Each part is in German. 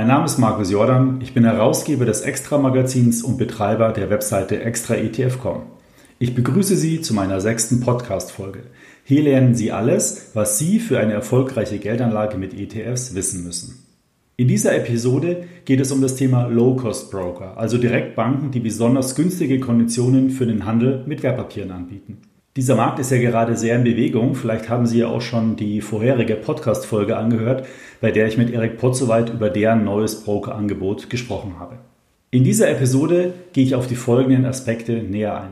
Mein Name ist Markus Jordan, ich bin Herausgeber des Extra-Magazins und Betreiber der Webseite extraetf.com. Ich begrüße Sie zu meiner sechsten Podcast-Folge. Hier lernen Sie alles, was Sie für eine erfolgreiche Geldanlage mit ETFs wissen müssen. In dieser Episode geht es um das Thema Low-Cost-Broker, also Direktbanken, die besonders günstige Konditionen für den Handel mit Wertpapieren anbieten. Dieser Markt ist ja gerade sehr in Bewegung. Vielleicht haben Sie ja auch schon die vorherige Podcast-Folge angehört, bei der ich mit Erik Potzowait über deren neues Broker-Angebot gesprochen habe. In dieser Episode gehe ich auf die folgenden Aspekte näher ein.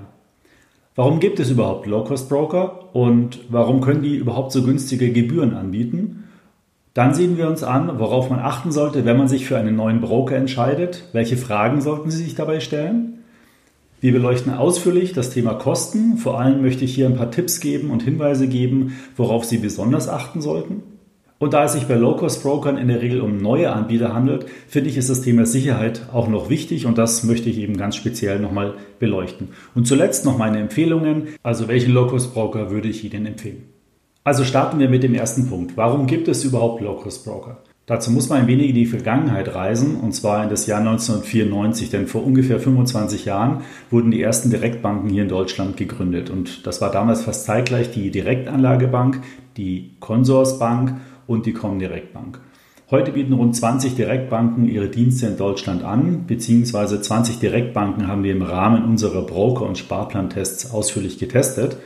Warum gibt es überhaupt Low-Cost-Broker und warum können die überhaupt so günstige Gebühren anbieten? Dann sehen wir uns an, worauf man achten sollte, wenn man sich für einen neuen Broker entscheidet. Welche Fragen sollten Sie sich dabei stellen? Wir beleuchten ausführlich das Thema Kosten. Vor allem möchte ich hier ein paar Tipps geben und Hinweise geben, worauf Sie besonders achten sollten. Und da es sich bei Low-Cost-Brokern in der Regel um neue Anbieter handelt, finde ich, ist das Thema Sicherheit auch noch wichtig und das möchte ich eben ganz speziell nochmal beleuchten. Und zuletzt noch meine Empfehlungen. Also welchen Low-Cost-Broker würde ich Ihnen empfehlen? Also starten wir mit dem ersten Punkt. Warum gibt es überhaupt Low-Cost-Broker? Dazu muss man ein wenig in die Vergangenheit reisen, und zwar in das Jahr 1994, denn vor ungefähr 25 Jahren wurden die ersten Direktbanken hier in Deutschland gegründet. Und das war damals fast zeitgleich die Direktanlagebank, die Consorsbank und die Comdirect Bank. Heute bieten rund 20 Direktbanken ihre Dienste in Deutschland an, beziehungsweise 20 Direktbanken haben wir im Rahmen unserer Broker- und Sparplantests ausführlich getestet.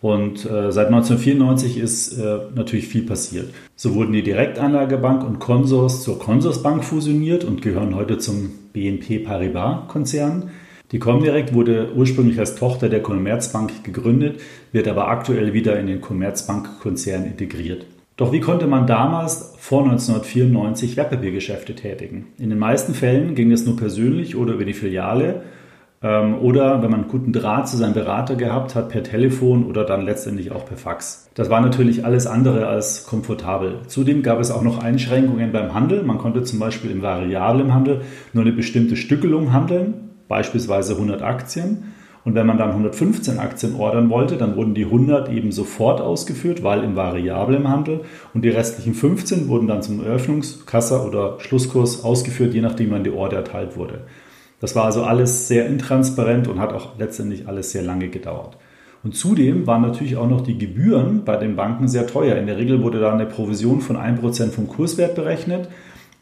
Und äh, seit 1994 ist äh, natürlich viel passiert. So wurden die Direktanlagebank und Consors zur Consorsbank fusioniert und gehören heute zum BNP Paribas-Konzern. Die Comdirect wurde ursprünglich als Tochter der Commerzbank gegründet, wird aber aktuell wieder in den Commerzbank-Konzern integriert. Doch wie konnte man damals vor 1994 Wertpapiergeschäfte tätigen? In den meisten Fällen ging es nur persönlich oder über die Filiale oder wenn man einen guten Draht zu seinem Berater gehabt hat, per Telefon oder dann letztendlich auch per Fax. Das war natürlich alles andere als komfortabel. Zudem gab es auch noch Einschränkungen beim Handel. Man konnte zum Beispiel im variablen Handel nur eine bestimmte Stückelung handeln, beispielsweise 100 Aktien. Und wenn man dann 115 Aktien ordern wollte, dann wurden die 100 eben sofort ausgeführt, weil im variablen Handel. Und die restlichen 15 wurden dann zum Eröffnungskasser oder Schlusskurs ausgeführt, je nachdem wann die Order erteilt wurde. Das war also alles sehr intransparent und hat auch letztendlich alles sehr lange gedauert. Und zudem waren natürlich auch noch die Gebühren bei den Banken sehr teuer. In der Regel wurde da eine Provision von 1% vom Kurswert berechnet.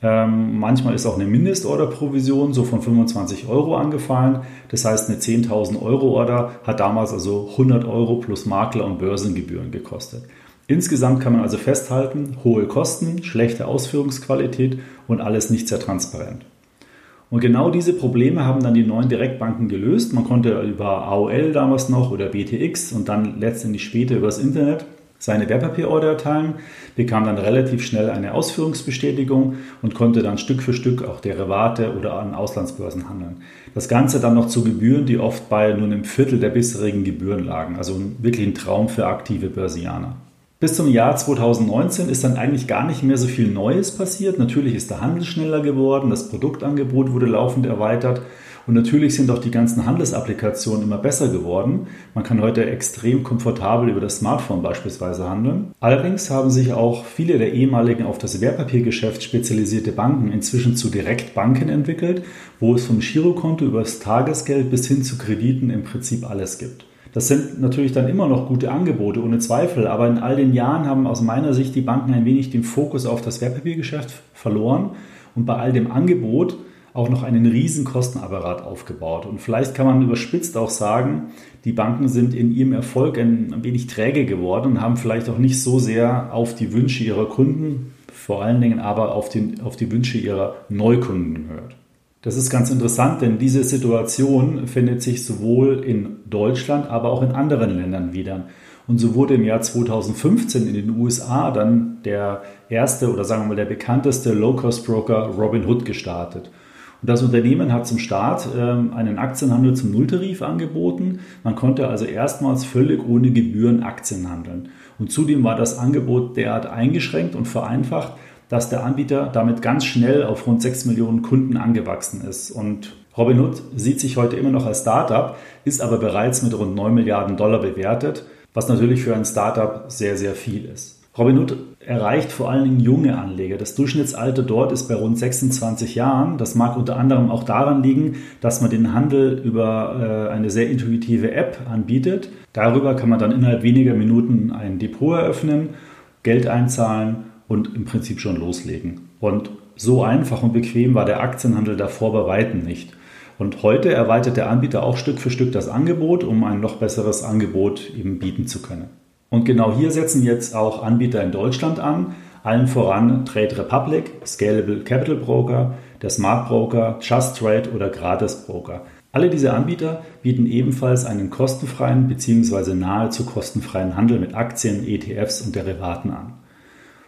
Ähm, manchmal ist auch eine Mindestorderprovision so von 25 Euro angefallen. Das heißt, eine 10.000 Euro Order hat damals also 100 Euro plus Makler- und Börsengebühren gekostet. Insgesamt kann man also festhalten, hohe Kosten, schlechte Ausführungsqualität und alles nicht sehr transparent. Und genau diese Probleme haben dann die neuen Direktbanken gelöst. Man konnte über AOL damals noch oder BTX und dann letztendlich später übers Internet seine Wertpapierorder erteilen, bekam dann relativ schnell eine Ausführungsbestätigung und konnte dann Stück für Stück auch Derivate oder an Auslandsbörsen handeln. Das Ganze dann noch zu Gebühren, die oft bei nur einem Viertel der bisherigen Gebühren lagen. Also wirklich ein Traum für aktive Börsianer. Bis zum Jahr 2019 ist dann eigentlich gar nicht mehr so viel Neues passiert. Natürlich ist der Handel schneller geworden, das Produktangebot wurde laufend erweitert und natürlich sind auch die ganzen Handelsapplikationen immer besser geworden. Man kann heute extrem komfortabel über das Smartphone beispielsweise handeln. Allerdings haben sich auch viele der ehemaligen auf das Wertpapiergeschäft spezialisierte Banken inzwischen zu Direktbanken entwickelt, wo es vom Girokonto über das Tagesgeld bis hin zu Krediten im Prinzip alles gibt. Das sind natürlich dann immer noch gute Angebote, ohne Zweifel. Aber in all den Jahren haben aus meiner Sicht die Banken ein wenig den Fokus auf das Wertpapiergeschäft verloren und bei all dem Angebot auch noch einen riesen Kostenapparat aufgebaut. Und vielleicht kann man überspitzt auch sagen, die Banken sind in ihrem Erfolg ein, wenig träge geworden und haben vielleicht auch nicht so sehr auf die Wünsche ihrer Kunden, vor allen Dingen aber auf, den, auf die Wünsche ihrer Neukunden gehört. Das ist ganz interessant, denn diese Situation findet sich sowohl in Deutschland, aber auch in anderen Ländern wieder. Und so wurde im Jahr 2015 in den USA dann der erste oder sagen wir mal der bekannteste Low-Cost-Broker Robinhood gestartet. Und das Unternehmen hat zum Start ähm, einen Aktienhandel zum Nulltarif angeboten. Man konnte also erstmals völlig ohne Gebühren Aktien handeln. Und zudem war das Angebot derart eingeschränkt und vereinfacht, dass der Anbieter damit ganz schnell auf rund 6 Millionen Kunden angewachsen ist. Und Robinhood sieht sich heute immer noch als Startup, ist aber bereits mit rund 9 Milliarden Dollar bewertet, was natürlich für ein Startup sehr, sehr viel ist. Robinhood erreicht vor allen Dingen junge Anleger. Das Durchschnittsalter dort ist bei rund 26 Jahren. Das mag unter anderem auch daran liegen, dass man den Handel über äh, eine sehr intuitive App anbietet. Darüber kann man dann innerhalb weniger Minuten ein Depot eröffnen, Geld einzahlen und im Prinzip schon loslegen. Und so einfach und bequem war der Aktienhandel davor bei weitem nicht. Und heute erweitert der Anbieter auch Stück für Stück das Angebot, um ein noch besseres Angebot eben bieten zu können. Und genau hier setzen jetzt auch Anbieter in Deutschland an, allen voran Trade Republic, Scalable Capital Broker, der Smart Broker, Just Trade oder Gratis Broker. Alle diese Anbieter bieten ebenfalls einen kostenfreien bzw. nahezu kostenfreien Handel mit Aktien, ETFs und Derivaten an.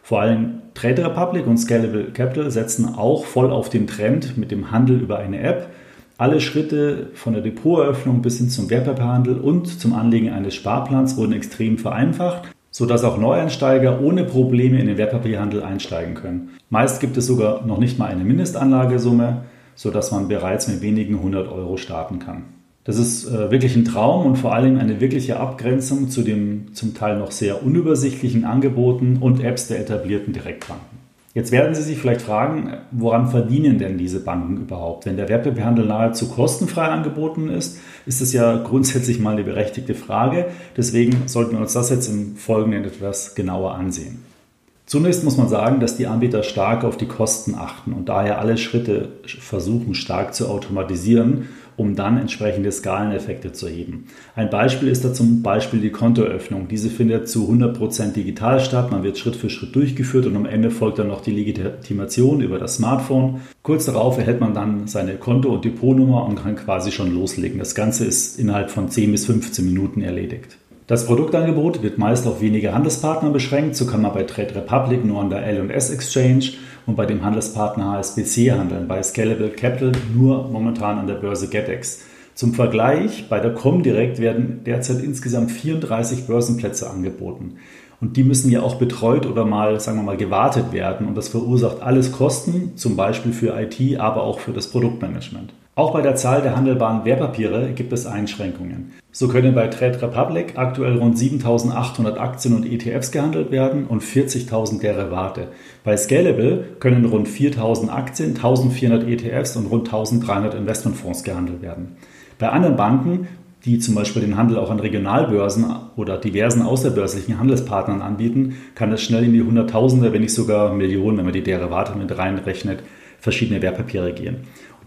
Vor allem Trade Republic und Scalable Capital setzen auch voll auf den Trend mit dem Handel über eine App. Alle Schritte von der Depoteröffnung bis hin zum Wertpapierhandel und zum Anlegen eines Sparplans wurden extrem vereinfacht, sodass auch Neueinsteiger ohne Probleme in den Wertpapierhandel einsteigen können. Meist gibt es sogar noch nicht mal eine Mindestanlagesumme, sodass man bereits mit wenigen hundert Euro starten kann. Das ist äh, wirklich ein Traum und vor allem eine wirkliche Abgrenzung zu den zum Teil noch sehr unübersichtlichen Angeboten und Apps der etablierten Direktbanken. Jetzt werden Sie sich vielleicht fragen, woran verdienen denn diese Banken überhaupt? Wenn der Wertpapierhandel nahezu kostenfrei angeboten ist, ist es ja grundsätzlich mal eine berechtigte Frage. Deswegen sollten wir uns das jetzt im Folgenden etwas genauer ansehen. Zunächst muss man sagen, dass die Anbieter stark auf die Kosten achten und daher alle Schritte versuchen stark zu automatisieren um dann entsprechende Skaleneffekte zu heben. Ein Beispiel ist da zum Beispiel die Kontoeröffnung. Diese findet zu 100% digital statt. Man wird Schritt für Schritt durchgeführt und am Ende folgt dann noch die Legitimation über das Smartphone. Kurz darauf erhält man dann seine Konto- und Depotnummer und kann quasi schon loslegen. Das Ganze ist innerhalb von 10 bis 15 Minuten erledigt. Das Produktangebot wird meist auf wenige Handelspartner beschränkt. So kann man bei Trade Republic nur an der L&S Exchange und bei dem Handelspartner HSBC handeln, bei Scalable Capital nur momentan an der Börse GetEx. Zum Vergleich, bei der Comdirect werden derzeit insgesamt 34 Börsenplätze angeboten. Und die müssen ja auch betreut oder mal, sagen wir mal, gewartet werden. Und das verursacht alles Kosten, zum Beispiel für IT, aber auch für das Produktmanagement. Auch bei der Zahl der handelbaren Wertpapiere gibt es Einschränkungen. So können bei Trade Republic aktuell rund 7800 Aktien und ETFs gehandelt werden und 40.000 Derivate. Bei Scalable können rund 4000 Aktien, 1400 ETFs und rund 1300 Investmentfonds gehandelt werden. Bei anderen Banken, die zum Beispiel den Handel auch an Regionalbörsen oder diversen außerbörslichen Handelspartnern anbieten, kann es schnell in die Hunderttausende, wenn nicht sogar Millionen, wenn man die Derivate mit reinrechnet, verschiedene Wertpapiere gehen.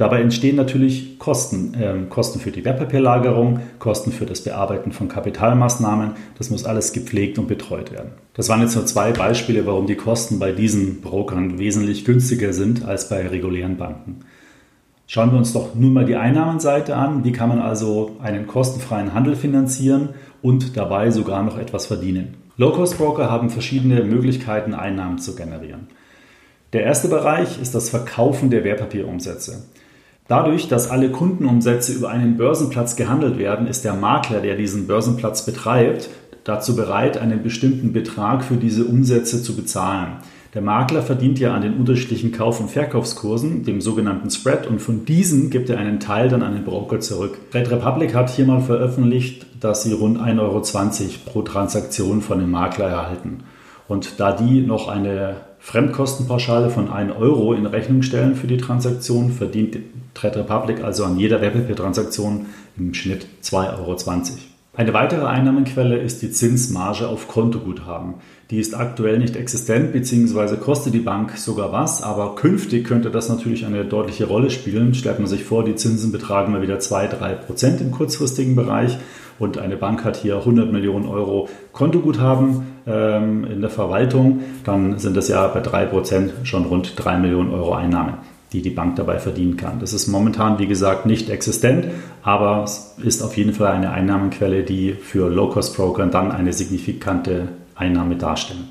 Dabei entstehen natürlich Kosten, äh, Kosten für die Wertpapierlagerung, Kosten für das Bearbeiten von Kapitalmaßnahmen. Das muss alles gepflegt und betreut werden. Das waren jetzt nur zwei Beispiele, warum die Kosten bei diesen Brokern wesentlich günstiger sind als bei regulären Banken. Schauen wir uns doch nun mal die Einnahmenseite an. Wie kann man also einen kostenfreien Handel finanzieren und dabei sogar noch etwas verdienen? Low-Cost-Broker haben verschiedene Möglichkeiten, Einnahmen zu generieren. Der erste Bereich ist das Verkaufen der Wertpapierumsätze. Dadurch, dass alle Kundenumsätze über einen Börsenplatz gehandelt werden, ist der Makler, der diesen Börsenplatz betreibt, dazu bereit, einen bestimmten Betrag für diese Umsätze zu bezahlen. Der Makler verdient ja an den unterschiedlichen Kauf- und Verkaufskursen, dem sogenannten Spread, und von diesen gibt er einen Teil dann an den Broker zurück. Red Republic hat hier mal veröffentlicht, dass sie rund 1,20 Euro pro Transaktion von dem Makler erhalten. Und da die noch eine Fremdkostenpauschale von 1 Euro in Rechnung stellen für die Transaktion, verdient Trade Republic also an jeder Wertpapiertransaktion im Schnitt 2,20 Euro. Eine weitere Einnahmenquelle ist die Zinsmarge auf Kontoguthaben. Die ist aktuell nicht existent bzw. kostet die Bank sogar was, aber künftig könnte das natürlich eine deutliche Rolle spielen. Stellt man sich vor, die Zinsen betragen mal wieder 2-3% im kurzfristigen Bereich und eine Bank hat hier 100 Millionen Euro Kontoguthaben ähm, in der Verwaltung, dann sind das ja bei 3% schon rund 3 Millionen Euro Einnahmen die die Bank dabei verdienen kann. Das ist momentan, wie gesagt, nicht existent, aber es ist auf jeden Fall eine Einnahmenquelle, die für Low-Cost-Broker dann eine signifikante Einnahme darstellen.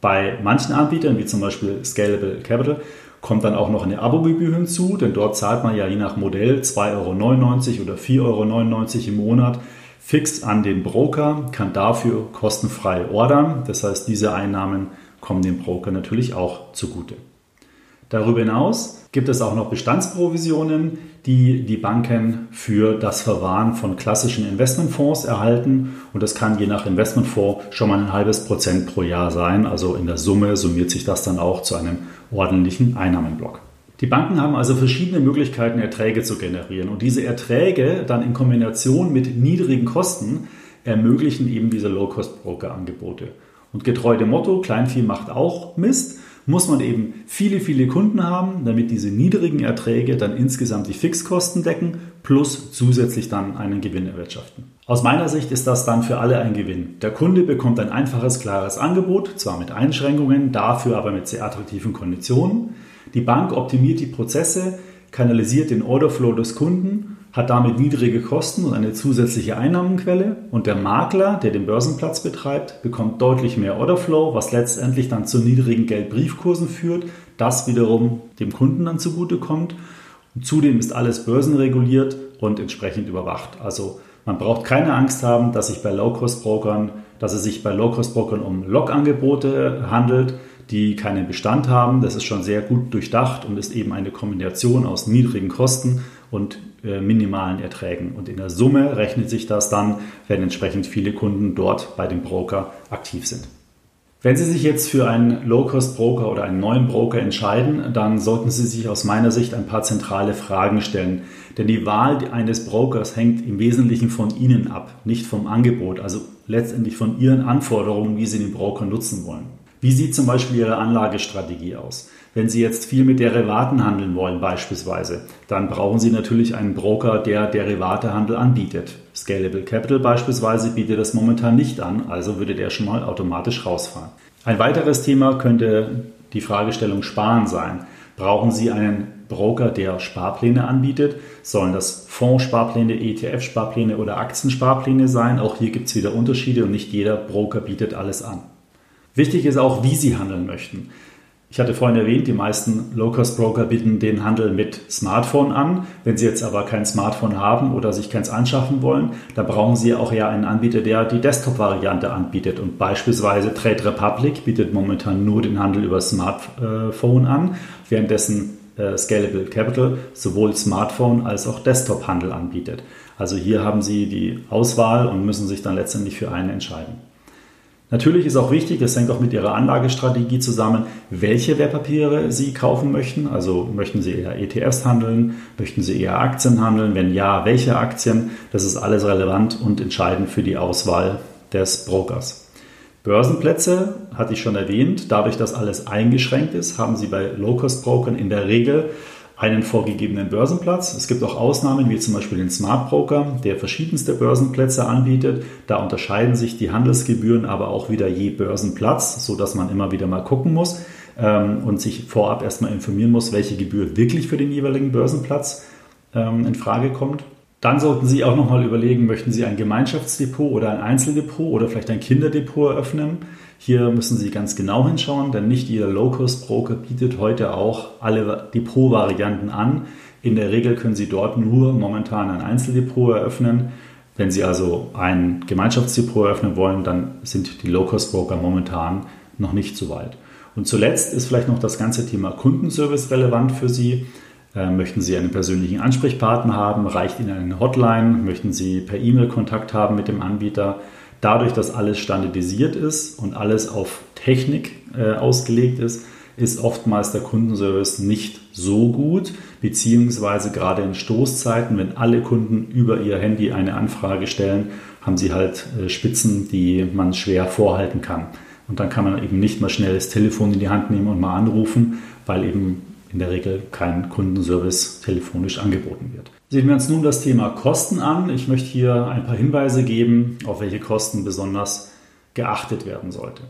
Bei manchen Anbietern, wie zum Beispiel Scalable Capital, kommt dann auch noch eine Abogebühr hinzu, denn dort zahlt man ja je nach Modell 2,99 Euro oder 4,99 Euro im Monat fix an den Broker, kann dafür kostenfrei ordern. Das heißt, diese Einnahmen kommen dem Broker natürlich auch zugute. Darüber hinaus gibt es auch noch Bestandsprovisionen, die die Banken für das Verwahren von klassischen Investmentfonds erhalten. Und das kann je nach Investmentfonds schon mal ein halbes Prozent pro Jahr sein. Also in der Summe summiert sich das dann auch zu einem ordentlichen Einnahmenblock. Die Banken haben also verschiedene Möglichkeiten, Erträge zu generieren. Und diese Erträge dann in Kombination mit niedrigen Kosten ermöglichen eben diese Low-Cost-Broker-Angebote. Und getreu dem Motto, Kleinvieh macht auch Mist, muss man eben viele, viele Kunden haben, damit diese niedrigen Erträge dann insgesamt die Fixkosten decken, plus zusätzlich dann einen Gewinn erwirtschaften. Aus meiner Sicht ist das dann für alle ein Gewinn. Der Kunde bekommt ein einfaches, klares Angebot, zwar mit Einschränkungen, dafür aber mit sehr attraktiven Konditionen. Die Bank optimiert die Prozesse, kanalisiert den Orderflow des Kunden, hat damit niedrige Kosten und eine zusätzliche Einnahmenquelle. Und der Makler, der den Börsenplatz betreibt, bekommt deutlich mehr Orderflow, was letztendlich dann zu niedrigen Geldbriefkursen führt, das wiederum dem Kunden dann zugutekommt. Und zudem ist alles börsenreguliert und entsprechend überwacht. Also man braucht keine Angst haben, dass sich bei Low-Cost-Brokern, dass es sich bei Low-Cost-Brokern um Log-Angebote handelt die keinen Bestand haben. Das ist schon sehr gut durchdacht und ist eben eine Kombination aus niedrigen Kosten und äh, minimalen Erträgen. Und in der Summe rechnet sich das dann, wenn entsprechend viele Kunden dort bei dem Broker aktiv sind. Wenn Sie sich jetzt für einen Low-Cost-Broker oder einen neuen Broker entscheiden, dann sollten Sie sich aus meiner Sicht ein paar zentrale Fragen stellen. Denn die Wahl eines Brokers hängt im Wesentlichen von Ihnen ab, nicht vom Angebot, also letztendlich von Ihren Anforderungen, wie Sie den Broker nutzen wollen. Wie sieht zum Beispiel Ihre Anlagestrategie aus? Wenn Sie jetzt viel mit Derivaten handeln wollen beispielsweise, dann brauchen Sie natürlich einen Broker, der Derivatehandel anbietet. Scalable Capital beispielsweise bietet das momentan nicht an, also würde der schon mal automatisch rausfahren. Ein weiteres Thema könnte die Fragestellung Sparen sein. Brauchen Sie einen Broker, der Sparpläne anbietet? Sollen das Fondssparpläne, ETF-Sparpläne oder Aktiensparpläne sein? Auch hier gibt es wieder Unterschiede und nicht jeder Broker bietet alles an. Wichtig ist auch, wie Sie handeln möchten. Ich hatte vorhin erwähnt, die meisten Low-Cost-Broker bieten den Handel mit Smartphone an. Wenn Sie jetzt aber kein Smartphone haben oder sich keins anschaffen wollen, dann brauchen Sie auch ja einen Anbieter, der die Desktop-Variante anbietet. Und beispielsweise Trade Republic bietet momentan nur den Handel über Smartphone an, währenddessen äh, Scalable Capital sowohl Smartphone als auch Desktop-Handel anbietet. Also hier haben Sie die Auswahl und müssen sich dann letztendlich für einen entscheiden. Natürlich ist auch wichtig, das hängt auch mit Ihrer Anlagestrategie zusammen, welche Wertpapiere Sie kaufen möchten. Also möchten Sie eher ETFs handeln, möchten Sie eher Aktien handeln? Wenn ja, welche Aktien? Das ist alles relevant und entscheidend für die Auswahl des Brokers. Börsenplätze hatte ich schon erwähnt. Dadurch, dass alles eingeschränkt ist, haben Sie bei Low-Cost-Brokern in der Regel einen vorgegebenen Börsenplatz. Es gibt auch Ausnahmen, wie zum Beispiel den Smart Broker, der verschiedenste Börsenplätze anbietet. Da unterscheiden sich die Handelsgebühren aber auch wieder je Börsenplatz, sodass man immer wieder mal gucken muss ähm, und sich vorab erstmal informieren muss, welche Gebühr wirklich für den jeweiligen Börsenplatz ähm, in Frage kommt. Dann sollten Sie auch nochmal überlegen, möchten Sie ein Gemeinschaftsdepot oder ein Einzeldepot oder vielleicht ein Kinderdepot eröffnen. Hier müssen Sie ganz genau hinschauen, denn nicht jeder Low-Cost-Broker bietet heute auch alle Depot-Varianten an. In der Regel können Sie dort nur momentan ein Einzeldepot eröffnen. Wenn Sie also ein Gemeinschaftsdepot eröffnen wollen, dann sind die Low-Cost-Broker momentan noch nicht so weit. Und zuletzt ist vielleicht noch das ganze Thema Kundenservice relevant für Sie. Äh, möchten Sie einen persönlichen Ansprechpartner haben? Reicht Ihnen eine Hotline? Möchten Sie per E-Mail Kontakt haben mit dem Anbieter? Dadurch, dass alles standardisiert ist und alles auf Technik äh, ausgelegt ist, ist oftmals der Kundenservice nicht so gut, beziehungsweise gerade in Stoßzeiten, wenn alle Kunden über ihr Handy eine Anfrage stellen, haben sie halt äh, Spitzen, die man schwer vorhalten kann. Und dann kann man eben nicht mal schnell das Telefon in die Hand nehmen und mal anrufen, weil eben in der Regel kein Kundenservice telefonisch angeboten wird. Sehen wir uns nun das Thema Kosten an. Ich möchte hier ein paar Hinweise geben, auf welche Kosten besonders geachtet werden sollte.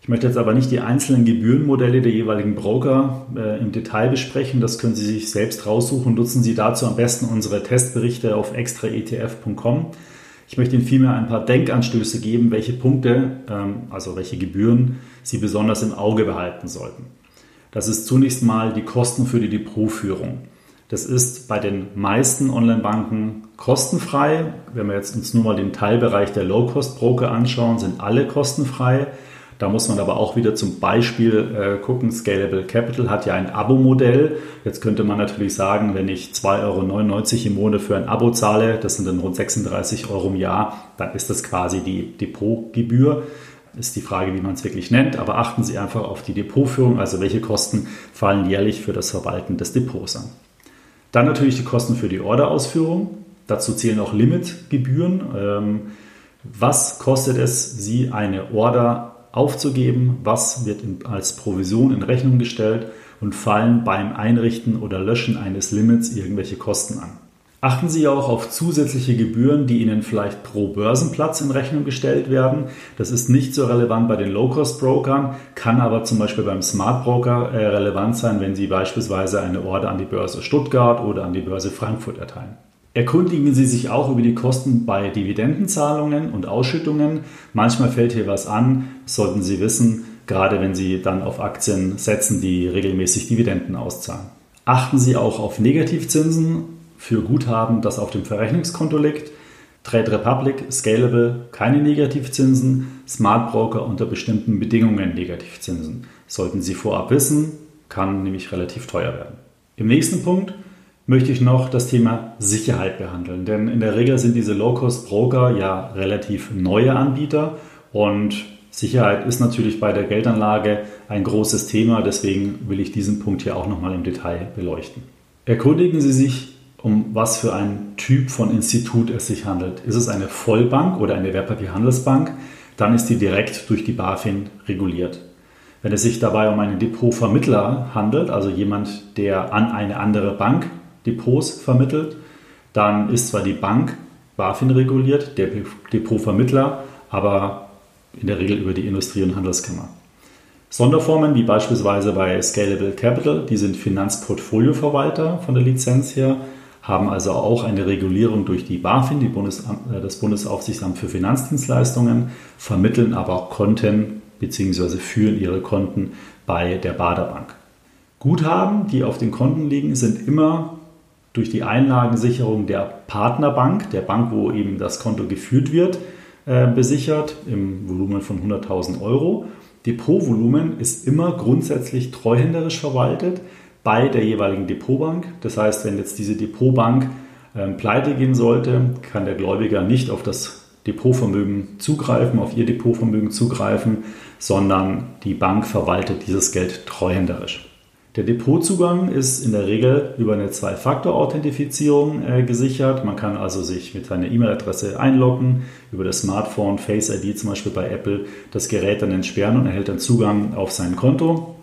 Ich möchte jetzt aber nicht die einzelnen Gebührenmodelle der jeweiligen Broker äh, im Detail besprechen. Das können Sie sich selbst raussuchen. Nutzen Sie dazu am besten unsere Testberichte auf extraetf.com. Ich möchte Ihnen vielmehr ein paar Denkanstöße geben, welche Punkte, ähm, also welche Gebühren Sie besonders im Auge behalten sollten. Das ist zunächst mal die Kosten für die Depotführung. Das ist bei den meisten Online-Banken kostenfrei. Wenn wir jetzt uns nur mal den Teilbereich der Low-Cost-Broker anschauen, sind alle kostenfrei. Da muss man aber auch wieder zum Beispiel äh, gucken, Scalable Capital hat ja ein Abo-Modell. Jetzt könnte man natürlich sagen, wenn ich 2,99 Euro im Monat für ein Abo zahle, das sind dann rund 36 Euro im Jahr, dann ist das quasi die Depotgebühr. Ist die Frage, wie man es wirklich nennt, aber achten Sie einfach auf die Depotführung, also welche Kosten fallen jährlich für das Verwalten des Depots an. Dann natürlich die Kosten für die Orderausführung. Dazu zählen auch Limitgebühren. Ähm, was kostet es, Sie eine Order aufzugeben, was wird als Provision in Rechnung gestellt und fallen beim Einrichten oder Löschen eines Limits irgendwelche Kosten an. Achten Sie auch auf zusätzliche Gebühren, die Ihnen vielleicht pro Börsenplatz in Rechnung gestellt werden. Das ist nicht so relevant bei den Low-Cost-Brokern, kann aber zum Beispiel beim Smart Broker äh, relevant sein, wenn Sie beispielsweise eine Order an die Börse Stuttgart oder an die Börse Frankfurt erteilen. Erkundigen Sie sich auch über die Kosten bei Dividendenzahlungen und Ausschüttungen. Manchmal fällt hier was an, sollten Sie wissen, gerade wenn Sie dann auf Aktien setzen, die regelmäßig Dividenden auszahlen. Achten Sie auch auf Negativzinsen für Guthaben, das auf dem Verrechnungskonto liegt. Trade Republic, Scalable, keine Negativzinsen, Smart Broker unter bestimmten Bedingungen Negativzinsen. Sollten Sie vorab wissen, kann nämlich relativ teuer werden. Im nächsten Punkt möchte ich noch das Thema Sicherheit behandeln. Denn in der Regel sind diese Low-Cost-Broker ja relativ neue Anbieter und Sicherheit ist natürlich bei der Geldanlage ein großes Thema. Deswegen will ich diesen Punkt hier auch nochmal im Detail beleuchten. Erkundigen Sie sich, um was für einen Typ von Institut es sich handelt. Ist es eine Vollbank oder eine Wertpapierhandelsbank? Dann ist die direkt durch die BaFin reguliert. Wenn es sich dabei um einen Depotvermittler handelt, also jemand, der an eine andere Bank Depots vermittelt. Dann ist zwar die Bank BaFin reguliert, der Depotvermittler, aber in der Regel über die Industrie- und Handelskammer. Sonderformen wie beispielsweise bei Scalable Capital, die sind Finanzportfolioverwalter von der Lizenz her, haben also auch eine Regulierung durch die BaFin, die Bundesamt, äh, das Bundesaufsichtsamt für Finanzdienstleistungen, vermitteln aber Konten bzw. führen ihre Konten bei der Baderbank. Guthaben, die auf den Konten liegen, sind immer durch die Einlagensicherung der Partnerbank, der Bank, wo eben das Konto geführt wird, äh, besichert im Volumen von 100.000 Euro. Depotvolumen ist immer grundsätzlich treuhänderisch verwaltet bei der jeweiligen Depotbank. Das heißt, wenn jetzt diese Depotbank ähm, pleite gehen sollte, kann der Gläubiger nicht auf das Depotvermögen zugreifen, auf ihr Depotvermögen zugreifen, sondern die Bank verwaltet dieses Geld treuhänderisch. Der Depotzugang ist in der Regel über eine Zwei-Faktor-Authentifizierung äh, gesichert. Man kann also sich mit seiner E-Mail-Adresse einloggen, über das Smartphone, Face ID zum Beispiel bei Apple, das Gerät dann entsperren und erhält dann Zugang auf sein Konto.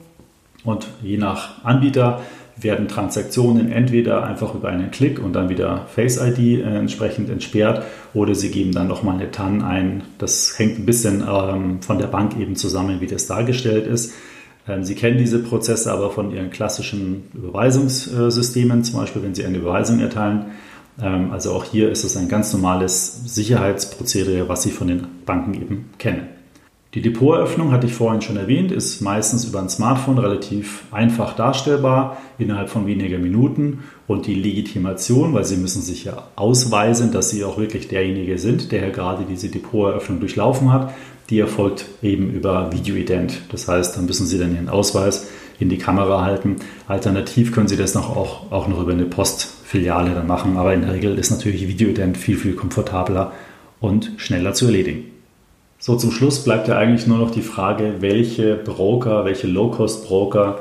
Und je nach Anbieter werden Transaktionen entweder einfach über einen Klick und dann wieder Face ID äh, entsprechend entsperrt oder sie geben dann nochmal eine TAN ein. Das hängt ein bisschen ähm, von der Bank eben zusammen, wie das dargestellt ist. Ähm, Sie kennen diese Prozesse aber von Ihren klassischen Überweisungssystemen, zum Beispiel wenn Sie eine Überweisung erteilen. Ähm, also auch hier ist es ein ganz normales Sicherheitsprozedere, was Sie von den Banken eben kennen. Die Depoteröffnung, hatte ich vorhin schon erwähnt, ist meistens über ein Smartphone relativ einfach darstellbar, innerhalb von weniger Minuten. Und die Legitimation, weil Sie müssen sich ja ausweisen, dass Sie auch wirklich derjenige sind, der gerade diese Depoteröffnung durchlaufen hat, die erfolgt eben über Videoident. Das heißt, dann müssen Sie dann Ihren Ausweis in die Kamera halten. Alternativ können Sie das noch auch, auch noch über eine Postfiliale dann machen, aber in der Regel ist natürlich Videoident viel, viel komfortabler und schneller zu erledigen. So, zum Schluss bleibt ja eigentlich nur noch die Frage, welche Broker, welche Low-Cost-Broker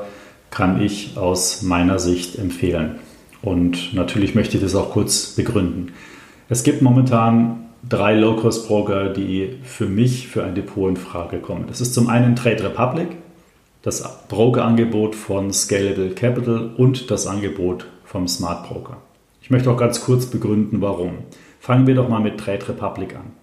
kann ich aus meiner Sicht empfehlen? Und natürlich möchte ich das auch kurz begründen. Es gibt momentan drei Low-Cost-Broker, die für mich für ein Depot in Frage kommen. Das ist zum einen Trade Republic, das Brokerangebot von Scalable Capital und das Angebot vom Smart Broker. Ich möchte auch ganz kurz begründen, warum. Fangen wir doch mal mit Trade Republic an.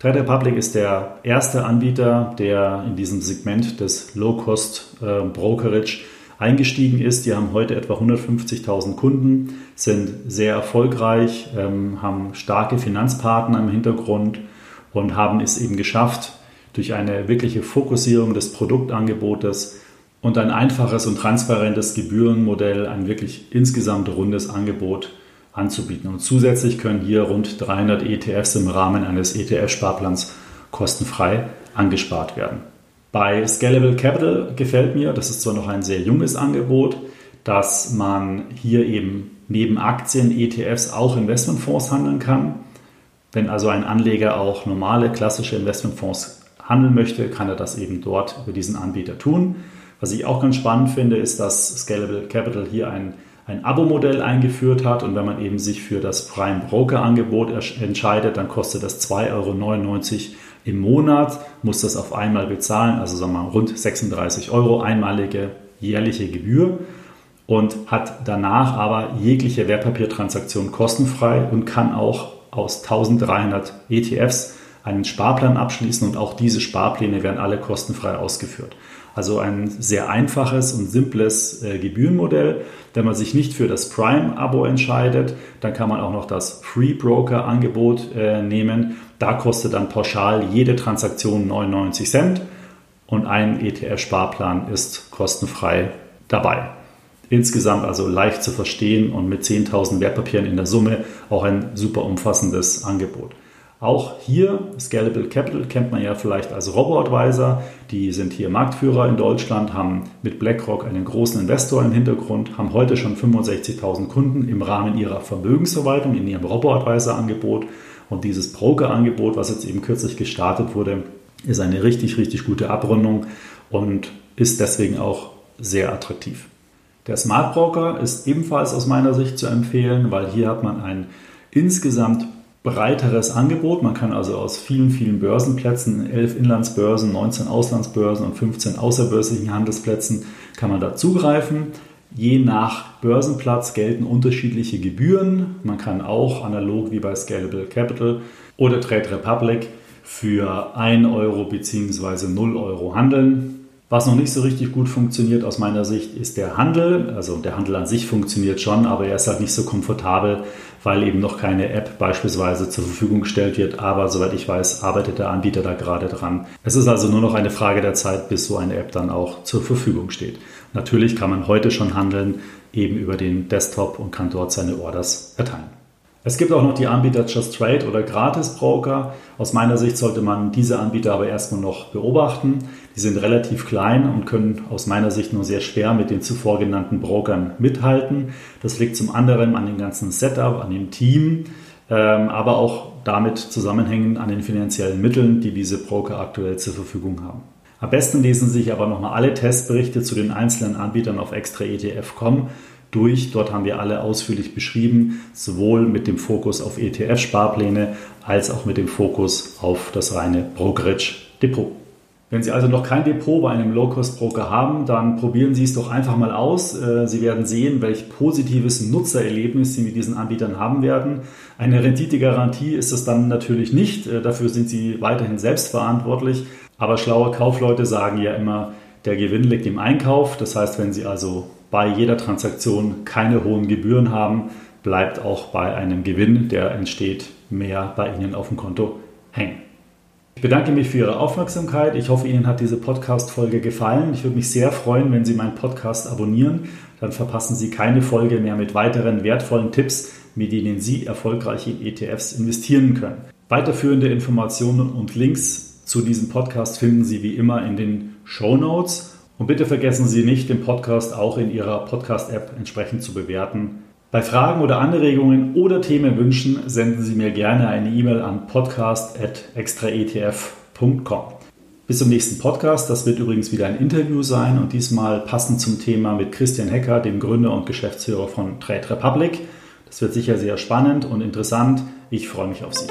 Trade Republic ist der erste Anbieter, der in diesem Segment des Low-Cost äh, Brokerage eingestiegen ist. Die haben heute etwa 150.000 Kunden, sind sehr erfolgreich, ähm, haben starke Finanzpartner im Hintergrund und haben es eben geschafft, durch eine wirkliche Fokussierung des Produktangebotes und ein einfaches und transparentes Gebührenmodell ein wirklich insgesamt rundes Angebot anzubieten. Und zusätzlich können hier rund 300 ETFs im Rahmen eines ETF-Sparplans kostenfrei angespart werden. Bei Scalable Capital gefällt mir, das ist zwar noch ein sehr junges Angebot, dass man hier eben neben Aktien, ETFs auch Investmentfonds handeln kann. Wenn also ein Anleger auch normale klassische Investmentfonds handeln möchte, kann er das eben dort über diesen Anbieter tun. Was ich auch ganz spannend finde, ist, dass Scalable Capital hier ein, ein Abo-Modell eingeführt hat. Und wenn man eben sich für das Prime Broker Angebot entscheidet, dann kostet das 2,99 Euro im Monat, muss das auf einmal bezahlen, also sagen wir mal rund 36 Euro einmalige jährliche Gebühr. Und hat danach aber jegliche Wertpapiertransaktion kostenfrei und kann auch aus 1300 ETFs einen Sparplan abschließen. Und auch diese Sparpläne werden alle kostenfrei ausgeführt. Also ein sehr einfaches und simples äh, Gebührenmodell. Wenn man sich nicht für das Prime-Abo entscheidet, dann kann man auch noch das Free Broker-Angebot äh, nehmen. Da kostet dann pauschal jede Transaktion 99 Cent und ein ETF-Sparplan ist kostenfrei dabei. Insgesamt also leicht zu verstehen und mit 10.000 Wertpapieren in der Summe auch ein super umfassendes Angebot. Auch hier, Scalable Capital kennt man ja vielleicht als Robo-Advisor. Die sind hier Marktführer in Deutschland, haben mit BlackRock einen großen Investor im Hintergrund, haben heute schon 65.000 Kunden im Rahmen ihrer Vermögensverwaltung in ihrem Robo-Advisor-Angebot. Und dieses Broker-Angebot, was jetzt eben kürzlich gestartet wurde, ist eine richtig, richtig gute Abrundung und ist deswegen auch sehr attraktiv. Der Smart Broker ist ebenfalls aus meiner Sicht zu empfehlen, weil hier hat man ein insgesamt breiteres Angebot. Man kann also aus vielen, vielen Börsenplätzen, 11 Inlandsbörsen, 19 Auslandsbörsen und 15 außerbörslichen Handelsplätzen, kann man da zugreifen. Je nach Börsenplatz gelten unterschiedliche Gebühren. Man kann auch analog wie bei Scalable Capital oder Trade Republic für 1 Euro bzw. 0 Euro handeln. Was noch nicht so richtig gut funktioniert aus meiner Sicht ist der Handel. Also der Handel an sich funktioniert schon, aber er ist halt nicht so komfortabel, weil eben noch keine App beispielsweise zur Verfügung gestellt wird. Aber soweit ich weiß, arbeitet der Anbieter da gerade dran. Es ist also nur noch eine Frage der Zeit, bis so eine App dann auch zur Verfügung steht. Natürlich kann man heute schon handeln, eben über den Desktop und kann dort seine Orders erteilen. Es gibt auch noch die Anbieter Just Trade oder Gratis Broker. Aus meiner Sicht sollte man diese Anbieter aber erstmal noch beobachten. Die sind relativ klein und können aus meiner Sicht nur sehr schwer mit den zuvor genannten Brokern mithalten. Das liegt zum anderen an dem ganzen Setup, an dem Team, ähm, aber auch damit zusammenhängen an den finanziellen Mitteln, die diese Broker aktuell zur Verfügung haben. Am besten lesen Sie sich aber nochmal alle Testberichte zu den einzelnen Anbietern auf extraetf.com durch. Dort haben wir alle ausführlich beschrieben, sowohl mit dem Fokus auf ETF-Sparpläne als auch mit dem Fokus auf das reine Brokerage-Depot. Wenn Sie also noch kein Depot bei einem Low-Cost-Broker haben, dann probieren Sie es doch einfach mal aus. Äh, Sie werden sehen, welch positives Nutzererlebnis Sie mit diesen Anbietern haben werden. Eine Renditegarantie ist es dann natürlich nicht. Äh, dafür sind Sie weiterhin selbstverantwortlich. Aber schlaue Kaufleute sagen ja immer, der Gewinn liegt im Einkauf. Das heißt, wenn Sie also bei jeder Transaktion keine hohen Gebühren haben, bleibt auch bei einem Gewinn, der entsteht, mehr bei Ihnen auf dem Konto hängen. Ich bedanke mich für Ihre Aufmerksamkeit. Ich hoffe, Ihnen hat diese Podcast-Folge gefallen. Ich würde mich sehr freuen, wenn Sie meinen Podcast abonnieren. Dann verpassen Sie keine Folge mehr mit weiteren wertvollen Tipps, mit denen Sie erfolgreich in ETFs investieren können. Weiterführende Informationen und Links zu diesem Podcast finden Sie wie immer in den Show Notes. Und bitte vergessen Sie nicht, den Podcast auch in Ihrer Podcast-App entsprechend zu bewerten. Bei Fragen oder Anregungen oder Themenwünschen senden Sie mir gerne eine E-Mail an podcast.extraetf.com. Bis zum nächsten Podcast. Das wird übrigens wieder ein Interview sein und diesmal passend zum Thema mit Christian Hecker, dem Gründer und Geschäftsführer von Trade Republic. Das wird sicher sehr spannend und interessant. Ich freue mich auf Sie.